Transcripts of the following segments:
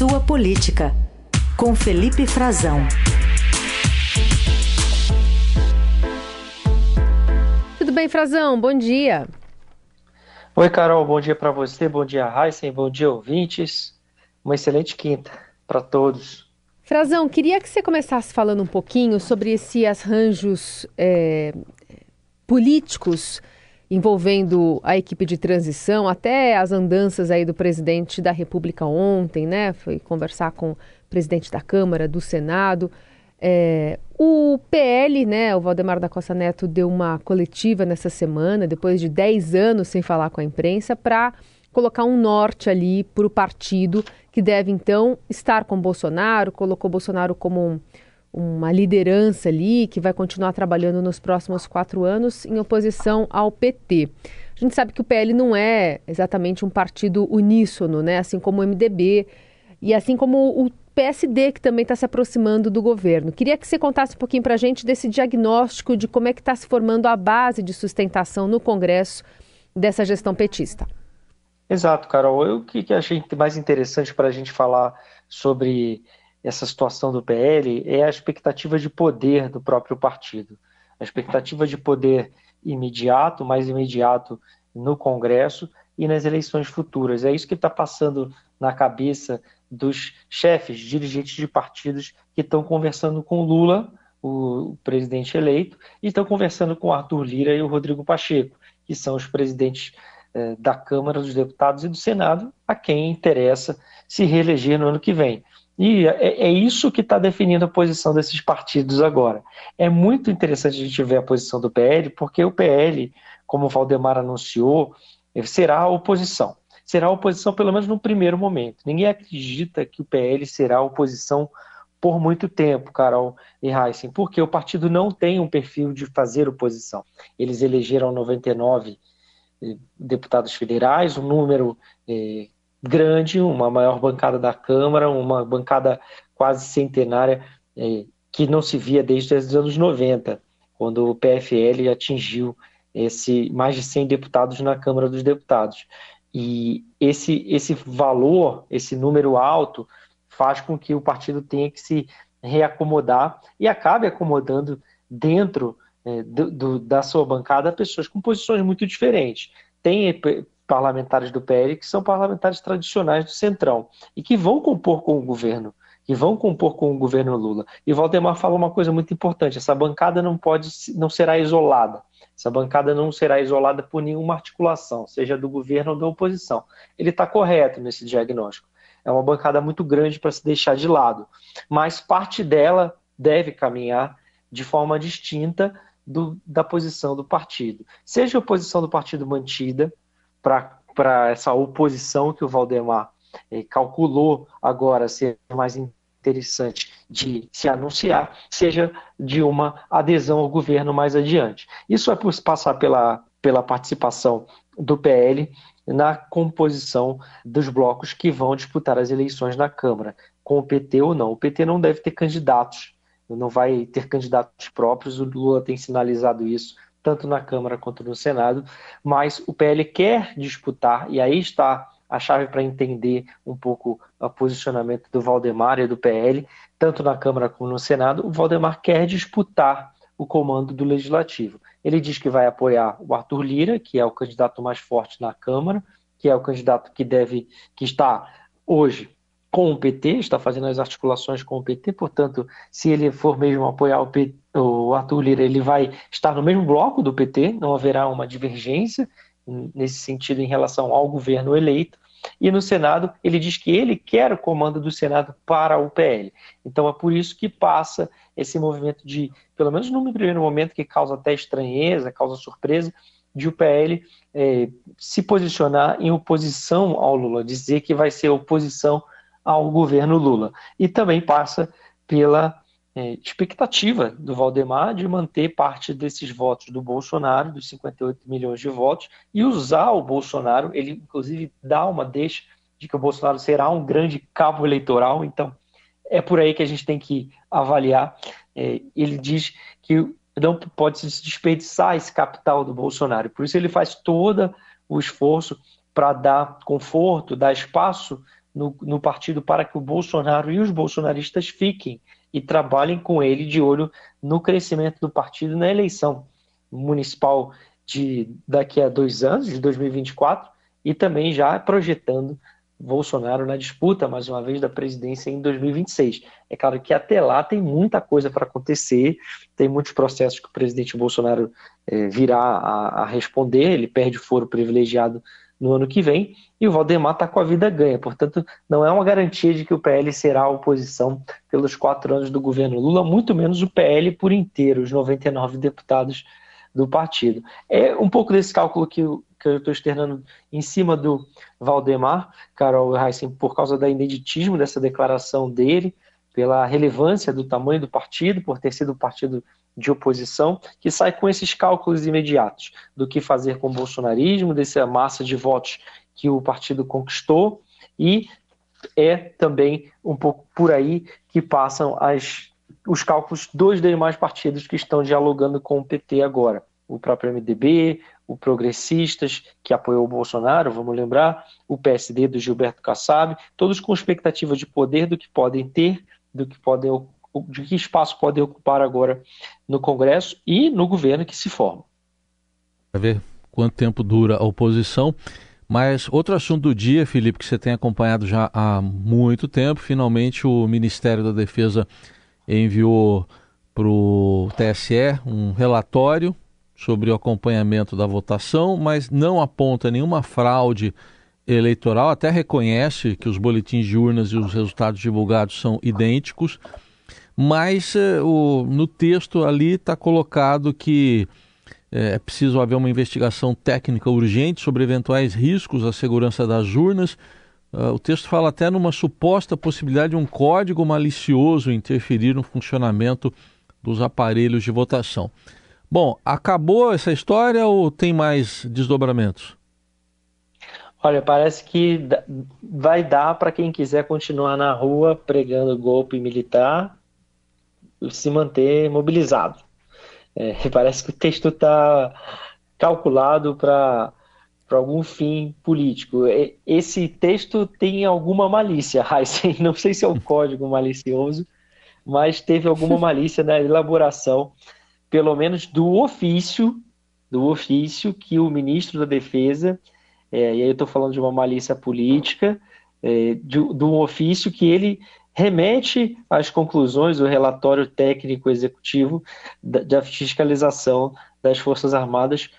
Sua Política, com Felipe Frazão. Tudo bem, Frazão? Bom dia. Oi, Carol, bom dia para você, bom dia, Heisen, bom dia, ouvintes. Uma excelente quinta para todos. Frazão, queria que você começasse falando um pouquinho sobre esses arranjos é, políticos envolvendo a equipe de transição, até as andanças aí do presidente da República ontem, né? Foi conversar com o presidente da Câmara, do Senado. É, o PL, né, o Valdemar da Costa Neto, deu uma coletiva nessa semana, depois de 10 anos sem falar com a imprensa, para colocar um norte ali para o partido, que deve então estar com Bolsonaro, colocou Bolsonaro como um, uma liderança ali, que vai continuar trabalhando nos próximos quatro anos em oposição ao PT. A gente sabe que o PL não é exatamente um partido uníssono, né? assim como o MDB e assim como o PSD, que também está se aproximando do governo. Queria que você contasse um pouquinho para a gente desse diagnóstico de como é que está se formando a base de sustentação no Congresso dessa gestão petista. Exato, Carol. O que, que achei mais interessante para a gente falar sobre essa situação do PL é a expectativa de poder do próprio partido. A expectativa de poder imediato, mais imediato no Congresso e nas eleições futuras. É isso que está passando na cabeça dos chefes, dirigentes de partidos que estão conversando com Lula, o presidente eleito, e estão conversando com Arthur Lira e o Rodrigo Pacheco, que são os presidentes eh, da Câmara dos Deputados e do Senado, a quem interessa se reeleger no ano que vem. E é, é isso que está definindo a posição desses partidos agora. É muito interessante a gente ver a posição do PL, porque o PL, como o Valdemar anunciou, será a oposição. Será a oposição, pelo menos no primeiro momento. Ninguém acredita que o PL será a oposição por muito tempo, Carol e Heisen, porque o partido não tem um perfil de fazer oposição. Eles elegeram 99 deputados federais, um número eh, grande, uma maior bancada da Câmara, uma bancada quase centenária eh, que não se via desde os anos 90, quando o PFL atingiu esse mais de 100 deputados na Câmara dos Deputados. E esse, esse valor, esse número alto, faz com que o partido tenha que se reacomodar e acabe acomodando dentro é, do, do, da sua bancada pessoas com posições muito diferentes. Tem parlamentares do PL que são parlamentares tradicionais do Centrão e que vão compor com o governo, que vão compor com o governo Lula. E Valdemar fala uma coisa muito importante: essa bancada não pode, não será isolada. Essa bancada não será isolada por nenhuma articulação, seja do governo ou da oposição. Ele está correto nesse diagnóstico. É uma bancada muito grande para se deixar de lado, mas parte dela deve caminhar de forma distinta do, da posição do partido. Seja a posição do partido mantida para essa oposição que o Valdemar eh, calculou agora ser mais interessante de se anunciar, seja de uma adesão ao governo mais adiante. Isso é por passar pela, pela participação do PL na composição dos blocos que vão disputar as eleições na Câmara, com o PT ou não. O PT não deve ter candidatos não vai ter candidatos próprios, o Lula tem sinalizado isso tanto na Câmara quanto no Senado, mas o PL quer disputar, e aí está a chave para entender um pouco o posicionamento do Valdemar e do PL, tanto na Câmara como no Senado, o Valdemar quer disputar o comando do Legislativo. Ele diz que vai apoiar o Arthur Lira, que é o candidato mais forte na Câmara, que é o candidato que deve, que está hoje com o PT, está fazendo as articulações com o PT, portanto, se ele for mesmo apoiar o, PT, o Arthur Lira, ele vai estar no mesmo bloco do PT, não haverá uma divergência nesse sentido em relação ao governo eleito. E no Senado, ele diz que ele quer o comando do Senado para o PL. Então é por isso que passa esse movimento de, pelo menos no primeiro momento, que causa até estranheza, causa surpresa, de o PL é, se posicionar em oposição ao Lula, dizer que vai ser oposição ao governo Lula. E também passa pela é, expectativa do Valdemar de manter parte desses votos do Bolsonaro, dos 58 milhões de votos, e usar o Bolsonaro. Ele, inclusive, dá uma deixa de que o Bolsonaro será um grande cabo eleitoral, então é por aí que a gente tem que avaliar. É, ele diz que não pode se desperdiçar esse capital do Bolsonaro, por isso ele faz todo o esforço para dar conforto, dar espaço no, no partido para que o Bolsonaro e os bolsonaristas fiquem e trabalhem com ele de olho no crescimento do partido na eleição municipal de daqui a dois anos, de 2024, e também já projetando Bolsonaro na disputa, mais uma vez, da presidência em 2026. É claro que até lá tem muita coisa para acontecer, tem muitos processos que o presidente Bolsonaro é, virá a, a, responder, ele perde foro privilegiado no ano que vem, e o Valdemar está com a vida ganha. Portanto, não é uma garantia de que o PL será a oposição pelos quatro anos do governo Lula, muito menos o PL por inteiro, os 99 deputados do partido. É um pouco desse cálculo que, que eu estou externando em cima do Valdemar, Carol Heissen, por causa da ineditismo dessa declaração dele, pela relevância do tamanho do partido, por ter sido um partido de oposição, que sai com esses cálculos imediatos do que fazer com o bolsonarismo, dessa massa de votos que o partido conquistou, e é também um pouco por aí que passam as os cálculos dos demais partidos que estão dialogando com o PT agora. O próprio MDB, o Progressistas, que apoiou o Bolsonaro, vamos lembrar, o PSD do Gilberto Kassab, todos com expectativa de poder do que podem ter, do que podem, de que espaço podem ocupar agora no Congresso e no governo que se forma. Vai ver quanto tempo dura a oposição. Mas outro assunto do dia, Felipe, que você tem acompanhado já há muito tempo, finalmente o Ministério da Defesa enviou para o TSE um relatório sobre o acompanhamento da votação, mas não aponta nenhuma fraude eleitoral, até reconhece que os boletins de urnas e os resultados divulgados são idênticos, mas eh, o, no texto ali está colocado que eh, é preciso haver uma investigação técnica urgente sobre eventuais riscos à segurança das urnas Uh, o texto fala até numa suposta possibilidade de um código malicioso interferir no funcionamento dos aparelhos de votação. Bom, acabou essa história ou tem mais desdobramentos? Olha, parece que vai dar para quem quiser continuar na rua pregando golpe militar se manter mobilizado. É, parece que o texto está calculado para para algum fim político. Esse texto tem alguma malícia, Heisen. Não sei se é um código malicioso, mas teve alguma malícia na elaboração, pelo menos do ofício, do ofício que o ministro da Defesa, é, e aí eu estou falando de uma malícia política, é, de, de um ofício que ele remete às conclusões do relatório técnico executivo da, fiscalização das Forças Armadas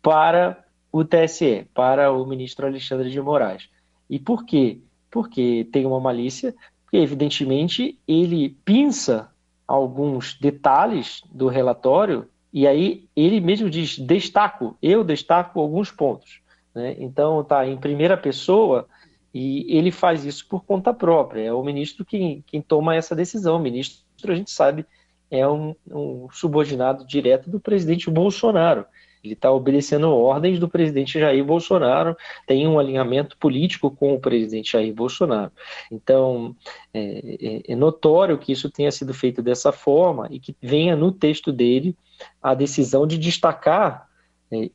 para o TSE, para o ministro Alexandre de Moraes. E por quê? Porque tem uma malícia, porque evidentemente ele pinça alguns detalhes do relatório e aí ele mesmo diz destaco, eu destaco alguns pontos. Né? Então está em primeira pessoa e ele faz isso por conta própria. É o ministro quem, quem toma essa decisão. O ministro, a gente sabe, é um, um subordinado direto do presidente Bolsonaro. Ele está obedecendo ordens do presidente Jair Bolsonaro, tem um alinhamento político com o presidente Jair Bolsonaro. Então, é, é, é notório que isso tenha sido feito dessa forma e que venha no texto dele a decisão de destacar,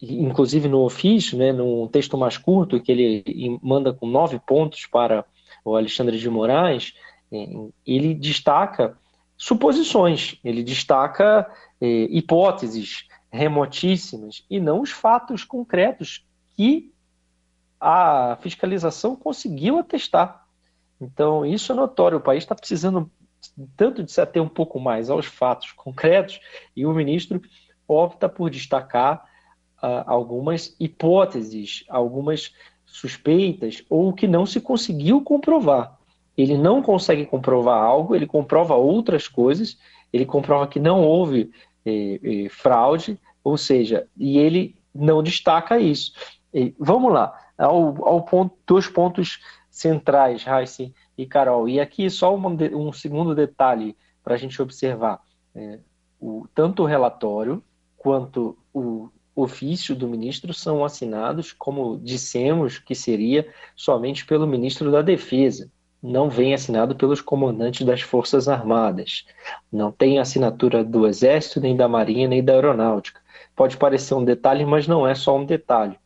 inclusive no ofício, né, num texto mais curto, que ele manda com nove pontos para o Alexandre de Moraes, é, ele destaca suposições, ele destaca é, hipóteses remotíssimas e não os fatos concretos que a fiscalização conseguiu atestar. Então, isso é notório. O país está precisando tanto de se ater um pouco mais aos fatos concretos e o ministro opta por destacar uh, algumas hipóteses, algumas suspeitas ou que não se conseguiu comprovar. Ele não consegue comprovar algo, ele comprova outras coisas, ele comprova que não houve eh, eh, fraude, ou seja, e ele não destaca isso. E, vamos lá, ao, ao ponto, dois pontos centrais, Raíssa e Carol. E aqui só um, um segundo detalhe para a gente observar. É, o, tanto o relatório quanto o ofício do ministro são assinados, como dissemos que seria, somente pelo ministro da Defesa. Não vem assinado pelos comandantes das Forças Armadas. Não tem assinatura do Exército, nem da Marinha, nem da Aeronáutica. Pode parecer um detalhe, mas não é só um detalhe.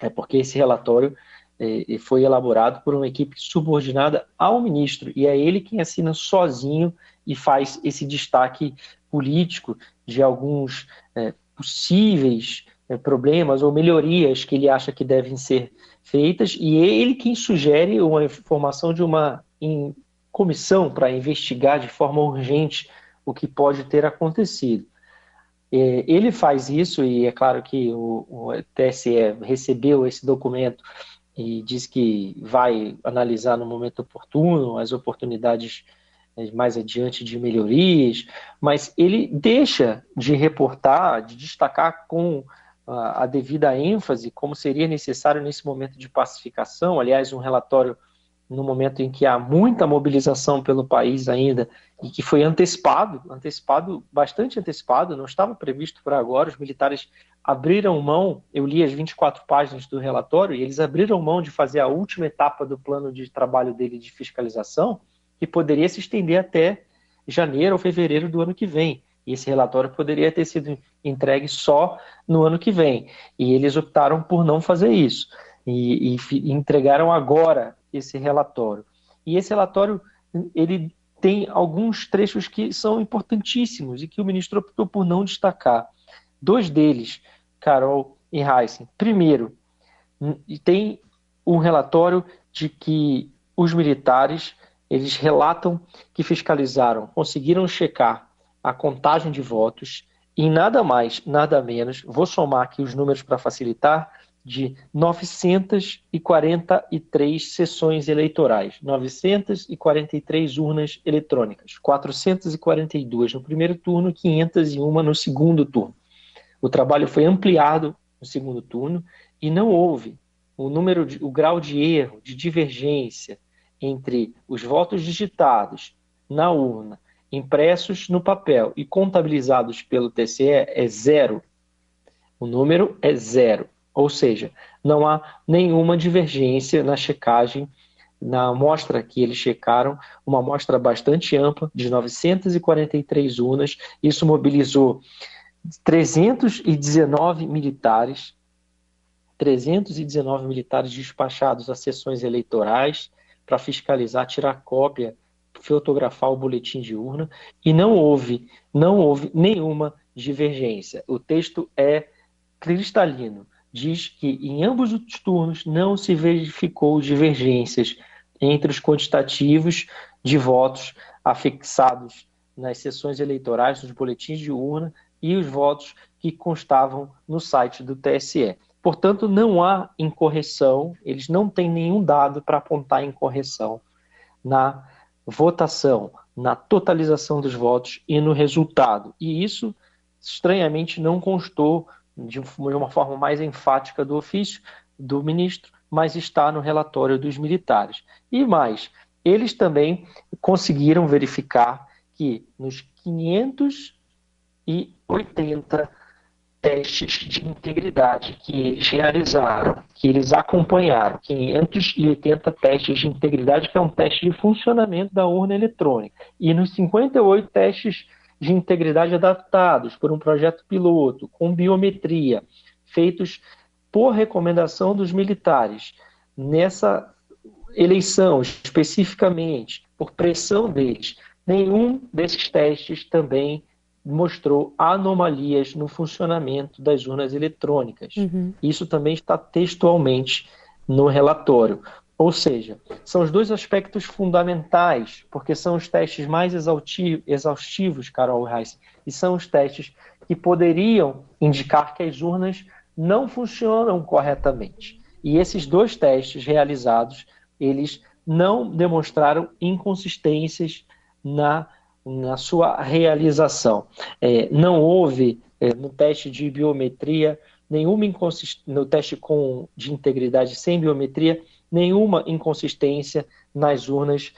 É porque esse relatório é, foi elaborado por uma equipe subordinada ao ministro, e é ele quem assina sozinho e faz esse destaque político de alguns é, possíveis é, problemas ou melhorias que ele acha que devem ser feitas, e ele quem sugere uma formação de uma comissão para investigar de forma urgente o que pode ter acontecido. É, ele faz isso, e é claro que o, o TSE recebeu esse documento e diz que vai analisar no momento oportuno as oportunidades mais adiante de melhorias, mas ele deixa de reportar, de destacar com a, a devida ênfase como seria necessário nesse momento de pacificação. Aliás, um relatório no momento em que há muita mobilização pelo país ainda e que foi antecipado, antecipado, bastante antecipado, não estava previsto para agora. Os militares abriram mão, eu li as 24 páginas do relatório, e eles abriram mão de fazer a última etapa do plano de trabalho dele de fiscalização, que poderia se estender até janeiro ou fevereiro do ano que vem. E esse relatório poderia ter sido entregue só no ano que vem. E eles optaram por não fazer isso. E, e, entregaram agora esse relatório. E esse relatório ele tem alguns trechos que são importantíssimos e que o ministro optou por não destacar. Dois deles, Carol e Heisen. Primeiro, tem um relatório de que os militares eles relatam que fiscalizaram, conseguiram checar a contagem de votos e nada mais, nada menos, vou somar aqui os números para facilitar, de 943 sessões eleitorais, 943 urnas eletrônicas, 442 no primeiro turno, 501 no segundo turno. O trabalho foi ampliado no segundo turno e não houve o número de, o grau de erro, de divergência entre os votos digitados na urna, impressos no papel e contabilizados pelo TCE é zero. O número é zero. Ou seja, não há nenhuma divergência na checagem, na amostra que eles checaram, uma amostra bastante ampla, de 943 urnas. Isso mobilizou 319 militares, 319 militares despachados a sessões eleitorais para fiscalizar, tirar cópia, fotografar o boletim de urna e não houve, não houve nenhuma divergência. O texto é cristalino diz que em ambos os turnos não se verificou divergências entre os quantitativos de votos afixados nas sessões eleitorais, nos boletins de urna e os votos que constavam no site do TSE. Portanto, não há incorreção, eles não têm nenhum dado para apontar incorreção na votação, na totalização dos votos e no resultado. E isso, estranhamente, não constou de uma forma mais enfática do ofício do ministro, mas está no relatório dos militares. E mais, eles também conseguiram verificar que nos 580 testes de integridade que eles realizaram, que eles acompanharam, 580 testes de integridade, que é um teste de funcionamento da urna eletrônica, e nos 58 testes de integridade adaptados por um projeto piloto, com biometria, feitos por recomendação dos militares. Nessa eleição, especificamente, por pressão deles, nenhum desses testes também mostrou anomalias no funcionamento das urnas eletrônicas. Uhum. Isso também está textualmente no relatório. Ou seja, são os dois aspectos fundamentais, porque são os testes mais exaustivos, Carol Reis, e são os testes que poderiam indicar que as urnas não funcionam corretamente. E esses dois testes realizados, eles não demonstraram inconsistências na, na sua realização. É, não houve é, no teste de biometria nenhuma inconsistência, no teste com, de integridade sem biometria, nenhuma inconsistência nas urnas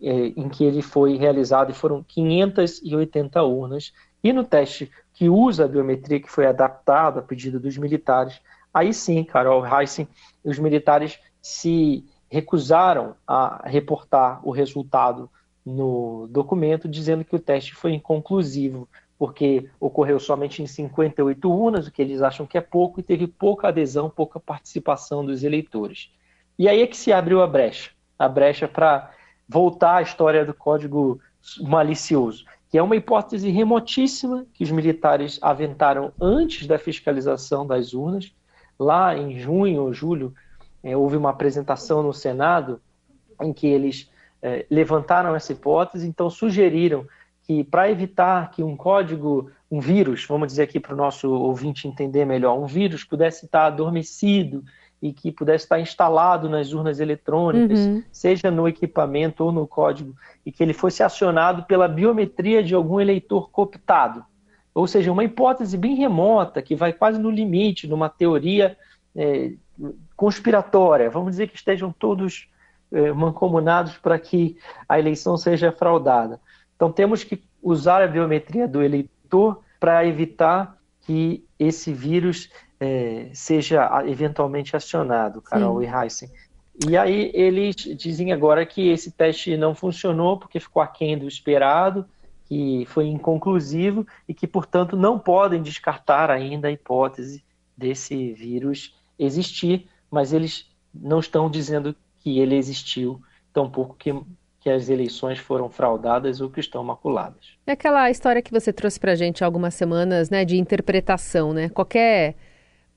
é, em que ele foi realizado, e foram 580 urnas. E no teste que usa a biometria, que foi adaptado a pedido dos militares, aí sim, Carol Heissen, os militares se recusaram a reportar o resultado no documento, dizendo que o teste foi inconclusivo, porque ocorreu somente em 58 urnas, o que eles acham que é pouco, e teve pouca adesão, pouca participação dos eleitores. E aí é que se abriu a brecha, a brecha para voltar à história do código malicioso, que é uma hipótese remotíssima que os militares aventaram antes da fiscalização das urnas. Lá em junho ou julho, é, houve uma apresentação no Senado em que eles é, levantaram essa hipótese, então sugeriram que para evitar que um código, um vírus, vamos dizer aqui para o nosso ouvinte entender melhor, um vírus pudesse estar adormecido e que pudesse estar instalado nas urnas eletrônicas, uhum. seja no equipamento ou no código, e que ele fosse acionado pela biometria de algum eleitor cooptado. Ou seja, uma hipótese bem remota, que vai quase no limite, numa teoria é, conspiratória. Vamos dizer que estejam todos mancomunados para que a eleição seja fraudada. Então, temos que usar a biometria do eleitor para evitar que esse vírus é, seja eventualmente acionado, Carol Sim. e Heisen. E aí eles dizem agora que esse teste não funcionou porque ficou aquém do esperado, que foi inconclusivo e que, portanto, não podem descartar ainda a hipótese desse vírus existir, mas eles não estão dizendo que ele existiu, tampouco que, que as eleições foram fraudadas ou que estão maculadas. É aquela história que você trouxe para a gente há algumas semanas, né, de interpretação, né? Qualquer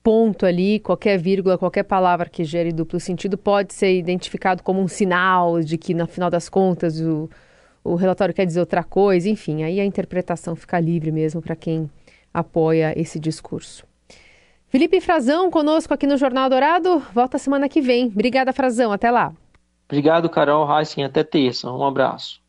ponto ali, qualquer vírgula, qualquer palavra que gere duplo sentido pode ser identificado como um sinal de que, no final das contas, o, o relatório quer dizer outra coisa. Enfim, aí a interpretação fica livre mesmo para quem apoia esse discurso. Felipe Frazão conosco aqui no Jornal Dourado. Volta semana que vem. Obrigada, Frazão. Até lá. Obrigado, Carol Heissen. Até terça. Um abraço.